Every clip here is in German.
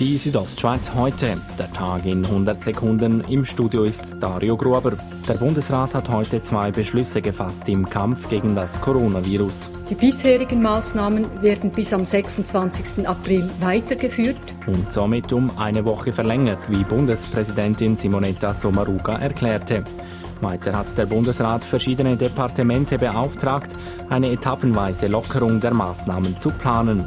Die Südostschweiz heute. Der Tag in 100 Sekunden. Im Studio ist Dario Gruber. Der Bundesrat hat heute zwei Beschlüsse gefasst im Kampf gegen das Coronavirus. Die bisherigen Maßnahmen werden bis am 26. April weitergeführt. Und somit um eine Woche verlängert, wie Bundespräsidentin Simonetta Sommaruga erklärte. Weiter hat der Bundesrat verschiedene Departemente beauftragt, eine etappenweise Lockerung der Maßnahmen zu planen.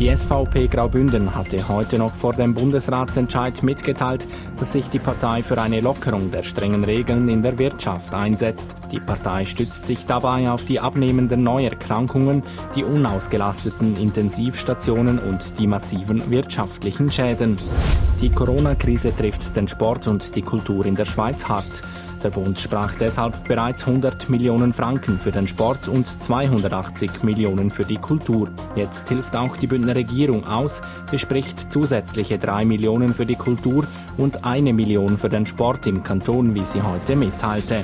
Die SVP Graubünden hatte heute noch vor dem Bundesratsentscheid mitgeteilt, dass sich die Partei für eine Lockerung der strengen Regeln in der Wirtschaft einsetzt. Die Partei stützt sich dabei auf die abnehmenden Neuerkrankungen, die unausgelasteten Intensivstationen und die massiven wirtschaftlichen Schäden. Die Corona-Krise trifft den Sport und die Kultur in der Schweiz hart. Der Bund sprach deshalb bereits 100 Millionen Franken für den Sport und 280 Millionen für die Kultur. Jetzt hilft auch die Bündner Regierung aus. Sie spricht zusätzliche 3 Millionen für die Kultur und eine Million für den Sport im Kanton, wie sie heute mitteilte.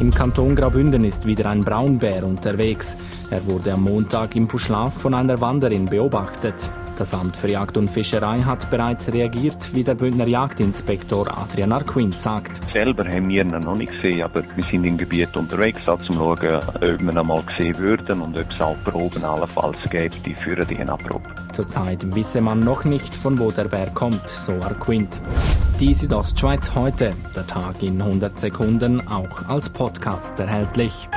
Im Kanton Graubünden ist wieder ein Braunbär unterwegs. Er wurde am Montag im Puschlaf von einer Wanderin beobachtet. Das Amt für Jagd und Fischerei hat bereits reagiert, wie der Bündner Jagdinspektor Adrian Arquint sagt. Selber haben wir ihn noch nicht gesehen, aber wir sind im Gebiet unterwegs, um zu schauen, ob wir ihn einmal sehen würden und ob es auch Proben allenfalls gibt, die für die Probe. Zurzeit wisse man noch nicht, von wo der Bär kommt, so Arquint. Die Südostschweiz heute, der Tag in 100 Sekunden, auch als Podcast erhältlich.